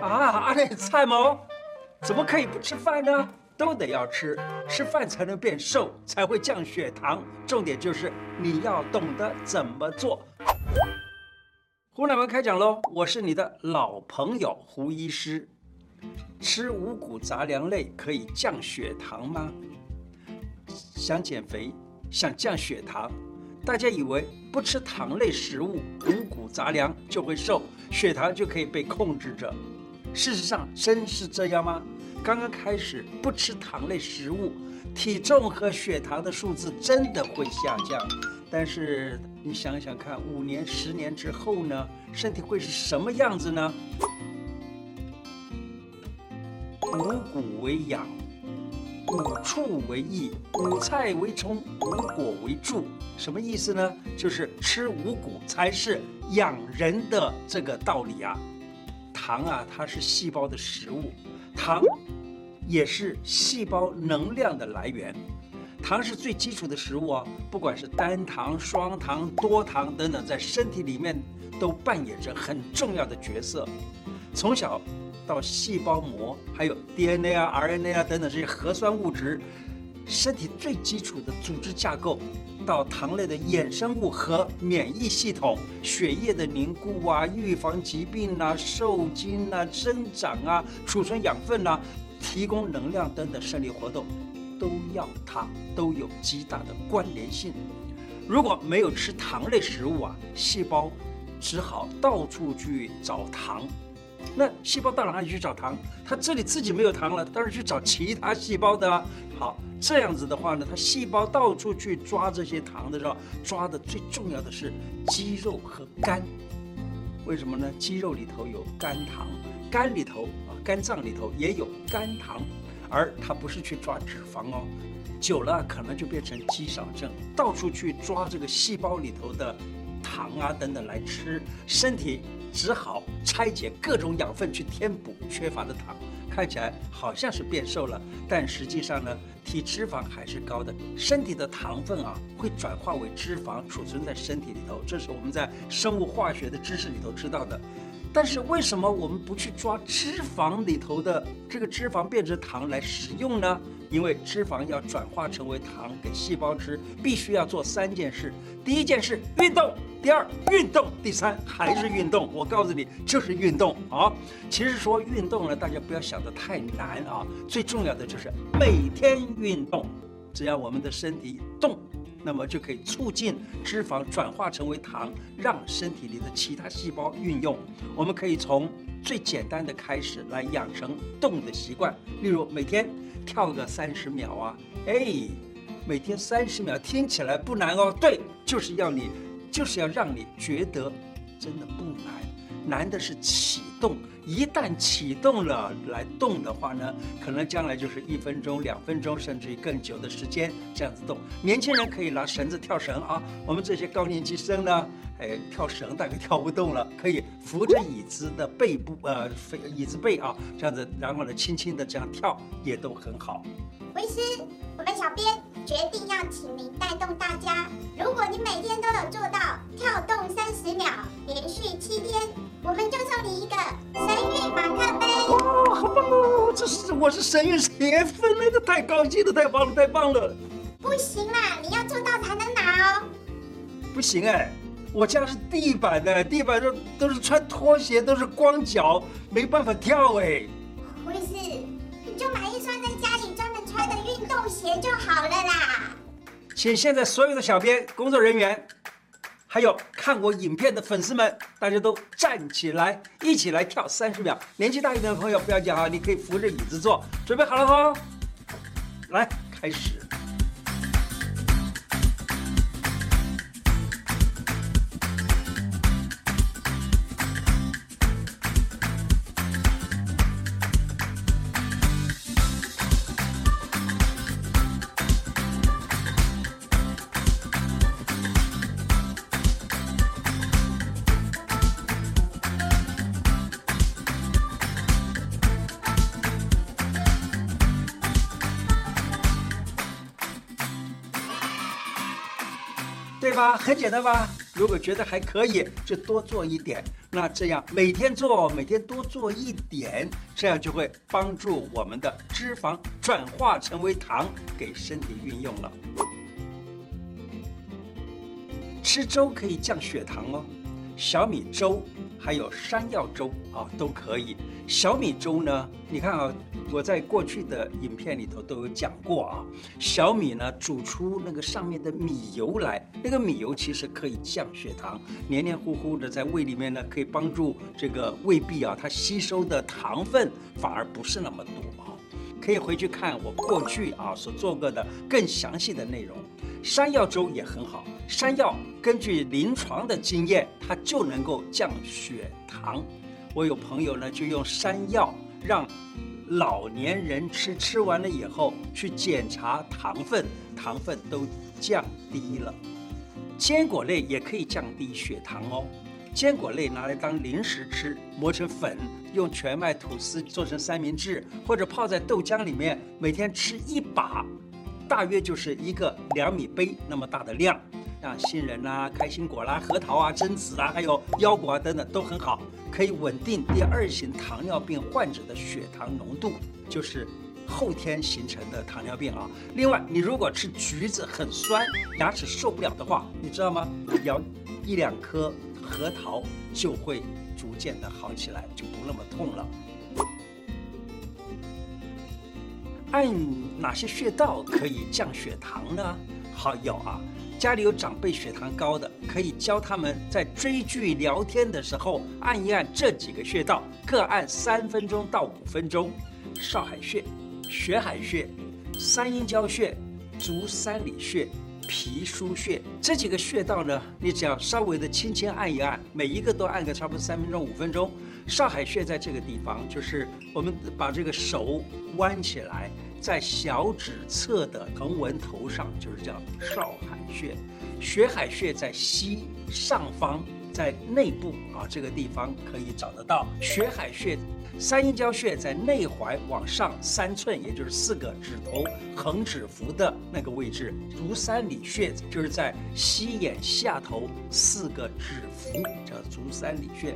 啊，阿内蔡某，怎么可以不吃饭呢？都得要吃，吃饭才能变瘦，才会降血糖。重点就是你要懂得怎么做。胡乃文开讲喽！我是你的老朋友胡医师。吃五谷杂粮类可以降血糖吗？想减肥，想降血糖，大家以为不吃糖类食物、五谷杂粮就会瘦，血糖就可以被控制着。事实上，真是这样吗？刚刚开始不吃糖类食物，体重和血糖的数字真的会下降。但是你想想看，五年、十年之后呢，身体会是什么样子呢？五谷为养，五畜为益，五菜为充，五果为助。什么意思呢？就是吃五谷才是养人的这个道理啊。糖啊，它是细胞的食物，糖也是细胞能量的来源。糖是最基础的食物啊，不管是单糖、双糖、多糖等等，在身体里面都扮演着很重要的角色。从小到细胞膜，还有 DNA 啊、RNA 啊等等这些核酸物质，身体最基础的组织架构。到糖类的衍生物和免疫系统、血液的凝固啊、预防疾病啊、受精啊、生长啊、储存养分啊、提供能量等等生理活动，都要它都有极大的关联性。如果没有吃糖类食物啊，细胞只好到处去找糖。那细胞到哪里去找糖？它这里自己没有糖了，当然去找其他细胞的啊。好。这样子的话呢，它细胞到处去抓这些糖的时候，抓的最重要的是肌肉和肝。为什么呢？肌肉里头有肝糖，肝里头啊，肝脏里头也有肝糖，而它不是去抓脂肪哦。久了可能就变成肌少症，到处去抓这个细胞里头的糖啊等等来吃，身体只好拆解各种养分去填补缺乏的糖。看起来好像是变瘦了，但实际上呢，体脂肪还是高的。身体的糖分啊，会转化为脂肪储存在身体里头，这是我们在生物化学的知识里头知道的。但是为什么我们不去抓脂肪里头的这个脂肪变成糖来食用呢？因为脂肪要转化成为糖给细胞吃，必须要做三件事。第一件事，运动。第二，运动；第三，还是运动。我告诉你，就是运动啊！其实说运动呢，大家不要想得太难啊。最重要的就是每天运动，只要我们的身体动，那么就可以促进脂肪转化成为糖，让身体里的其他细胞运用。我们可以从最简单的开始来养成动的习惯，例如每天跳个三十秒啊！哎，每天三十秒听起来不难哦。对，就是要你。就是要让你觉得真的不难，难的是起动。一旦启动了来动的话呢，可能将来就是一分钟、两分钟，甚至于更久的时间这样子动。年轻人可以拿绳子跳绳啊，我们这些高年级生呢，哎，跳绳大概跳不动了，可以扶着椅子的背部，呃，椅子背啊，这样子，然后呢，轻轻的这样跳也都很好。维师，我们小编决定要请您带动大家。如果你每天都有做到跳动三十秒，连续七天，我们就送你一个神韵马克杯。哇，好棒哦！这是我是神韵铁粉，那个太高兴了，太棒了，太棒了。不行啦，你要做到才能拿哦。不行哎，我家是地板的，地板都都是穿拖鞋，都是光脚，没办法跳哎。维师，你就买一双在家里专门穿的运动鞋就好了啦。请现在所有的小编、工作人员，还有看我影片的粉丝们，大家都站起来，一起来跳三十秒。年纪大一点的朋友不要紧啊，你可以扶着椅子坐。准备好了哈，来，开始。吧？很简单吧？如果觉得还可以，就多做一点。那这样每天做，每天多做一点，这样就会帮助我们的脂肪转化成为糖，给身体运用了。吃粥可以降血糖哦，小米粥还有山药粥啊都可以。小米粥呢，你看啊，我在过去的影片里头都有讲过啊。小米呢，煮出那个上面的米油来，那个米油其实可以降血糖，黏黏糊糊的在胃里面呢，可以帮助这个胃壁啊，它吸收的糖分反而不是那么多啊。可以回去看我过去啊所做过的更详细的内容。山药粥也很好，山药根据临床的经验，它就能够降血糖。我有朋友呢，就用山药让老年人吃，吃完了以后去检查糖分，糖分都降低了。坚果类也可以降低血糖哦。坚果类拿来当零食吃，磨成粉，用全麦吐司做成三明治，或者泡在豆浆里面，每天吃一把。大约就是一个两米杯那么大的量，像杏仁啦、开心果啦、核桃啊、榛子啊，还有腰果啊等等都很好，可以稳定第二型糖尿病患者的血糖浓度，就是后天形成的糖尿病啊。另外，你如果吃橘子很酸，牙齿受不了的话，你知道吗？咬一两颗核桃就会逐渐的好起来，就不那么痛了。按哪些穴道可以降血糖呢？好，有啊，家里有长辈血糖高的，可以教他们在追剧聊天的时候按一按这几个穴道，各按三分钟到五分钟。少海穴、血海穴、三阴交穴、足三里穴、脾腧穴这几个穴道呢，你只要稍微的轻轻按一按，每一个都按个差不多三分钟、五分钟。少海穴在这个地方，就是我们把这个手弯起来，在小指侧的横纹头上，就是叫少穴。血海穴在膝上方，在内部啊这个地方可以找得到。血海穴，三阴交穴在内踝往上三寸，也就是四个指头横指幅的那个位置。足三里穴就是在膝眼下头四个指幅，叫足三里穴。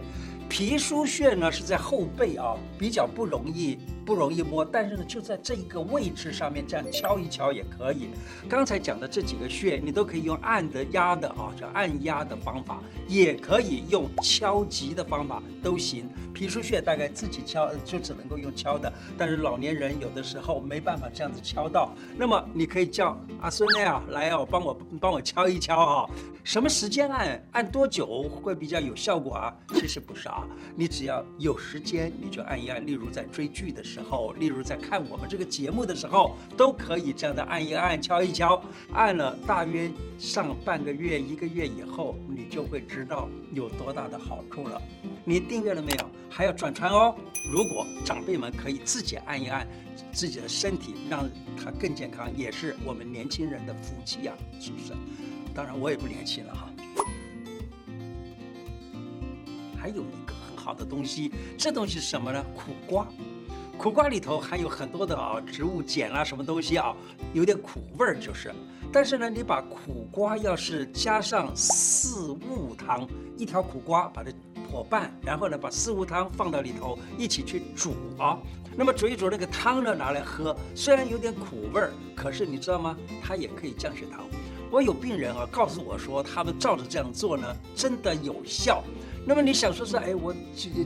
脾腧穴呢是在后背啊，比较不容易不容易摸，但是呢就在这一个位置上面这样敲一敲也可以。刚才讲的这几个穴，你都可以用按的、压的啊，叫按压的方法，也可以用敲击的方法都行。脾腧穴大概自己敲就只能够用敲的，但是老年人有的时候没办法这样子敲到，那么你可以叫阿孙呢啊来哦，帮我帮我敲一敲啊。什么时间按？按多久会比较有效果啊？其实不是啊，你只要有时间你就按一按。例如在追剧的时候，时候例如在看我们这个节目的时候，都可以这样的按一按、敲一敲。按了大约上半个月、一个月以后，你就会知道有多大的好处了。你订阅了没有？还要转传哦。如果长辈们可以自己按一按自己的身体，让他更健康，也是我们年轻人的福气呀，是不是？当然，我也不年轻了哈。还有一个很好的东西，这东西是什么呢？苦瓜。苦瓜里头含有很多的啊植物碱啦，什么东西啊，有点苦味儿就是。但是呢，你把苦瓜要是加上四物汤，一条苦瓜把它破半，然后呢把四物汤放到里头一起去煮啊。那么煮一煮那个汤呢拿来喝，虽然有点苦味儿，可是你知道吗？它也可以降血糖。我有病人啊，告诉我说，他们照着这样做呢，真的有效。那么你想说是，哎，我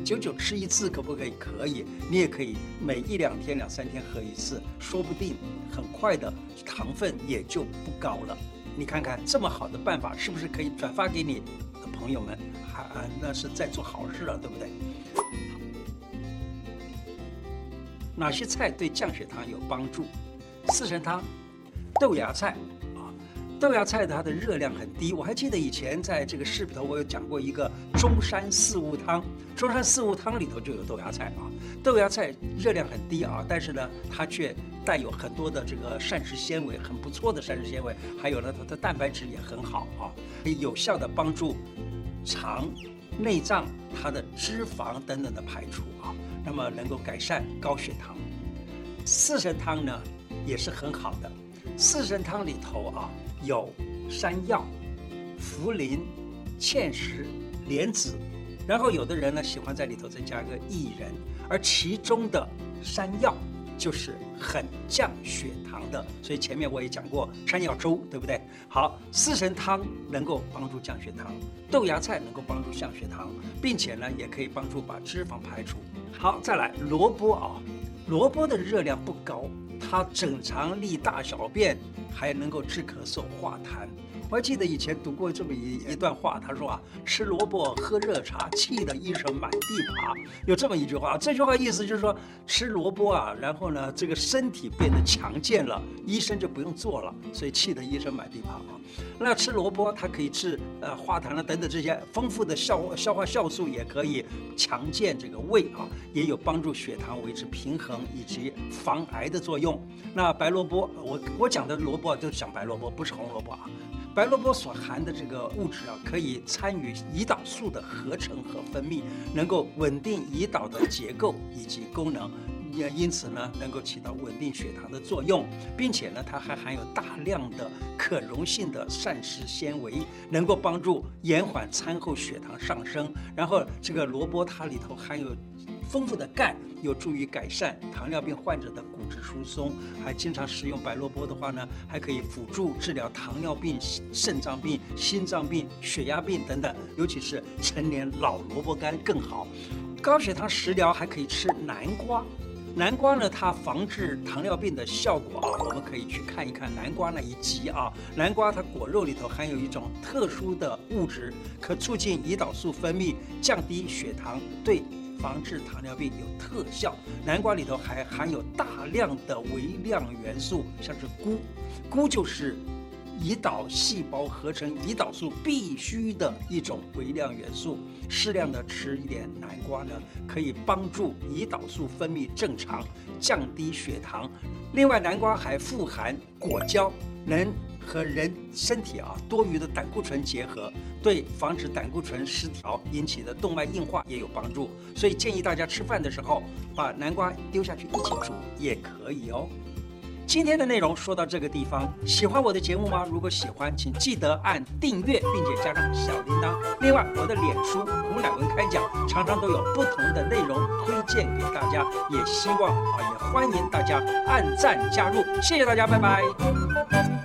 久久吃一次可不可以？可以，你也可以每一两天、两三天喝一次，说不定很快的糖分也就不高了。你看看这么好的办法，是不是可以转发给你的朋友们？还啊，那是在做好事了，对不对？哪些菜对降血糖有帮助？四神汤、豆芽菜啊。豆芽菜它的热量很低，我还记得以前在这个视频头我有讲过一个中山四物汤，中山四物汤里头就有豆芽菜啊。豆芽菜热量很低啊，但是呢，它却带有很多的这个膳食纤维，很不错的膳食纤维，还有呢，它的蛋白质也很好啊，可以有效的帮助肠、内脏它的脂肪等等的排除啊，那么能够改善高血糖。四神汤呢也是很好的，四神汤里头啊。有山药、茯苓、芡实、莲子、然后有的人呢喜欢在里头再加个薏仁，而其中的山药就是很降血糖的，所以前面我也讲过山药粥，对不对？好，四神汤能够帮助降血糖，豆芽菜能够帮助降血糖，并且呢也可以帮助把脂肪排除。好，再来萝卜啊，萝卜的热量不高，它整肠利大小便，还能够治咳嗽化痰。我还记得以前读过这么一一段话，他说啊，吃萝卜喝热茶，气得医生满地爬。有这么一句话，这句话意思就是说，吃萝卜啊，然后呢，这个身体变得强健了，医生就不用做了，所以气得医生满地爬啊。那吃萝卜，它可以治呃化痰了等等这些丰富的消消化酵素，也可以强健这个胃啊，也有帮助血糖维持平衡以及防癌的作用。那白萝卜，我我讲的萝卜就是讲白萝卜，不是红萝卜啊。白萝卜所含的这个物质啊，可以参与胰岛素的合成和分泌，能够稳定胰岛的结构以及功能，也因此呢，能够起到稳定血糖的作用，并且呢，它还含有大量的可溶性的膳食纤维，能够帮助延缓餐后血糖上升。然后这个萝卜它里头含有。丰富的钙有助于改善糖尿病患者的骨质疏松，还经常食用白萝卜的话呢，还可以辅助治疗糖尿病、肾脏病、心脏病、血压病等等，尤其是成年老萝卜干更好。高血糖食疗还可以吃南瓜，南瓜呢，它防治糖尿病的效果啊，我们可以去看一看南瓜那一集啊。南瓜它果肉里头含有一种特殊的物质，可促进胰岛素分泌，降低血糖，对。防治糖尿病有特效，南瓜里头还含有大量的微量元素，像是钴，钴就是胰岛细胞合成胰岛素必须的一种微量元素。适量的吃一点南瓜呢，可以帮助胰岛素分泌正常，降低血糖。另外，南瓜还富含果胶，能。和人身体啊多余的胆固醇结合，对防止胆固醇失调引起的动脉硬化也有帮助。所以建议大家吃饭的时候把南瓜丢下去一起煮也可以哦。今天的内容说到这个地方，喜欢我的节目吗？如果喜欢，请记得按订阅，并且加上小铃铛。另外，我的脸书胡乃文开讲常常都有不同的内容推荐给大家，也希望啊也欢迎大家按赞加入。谢谢大家，拜拜。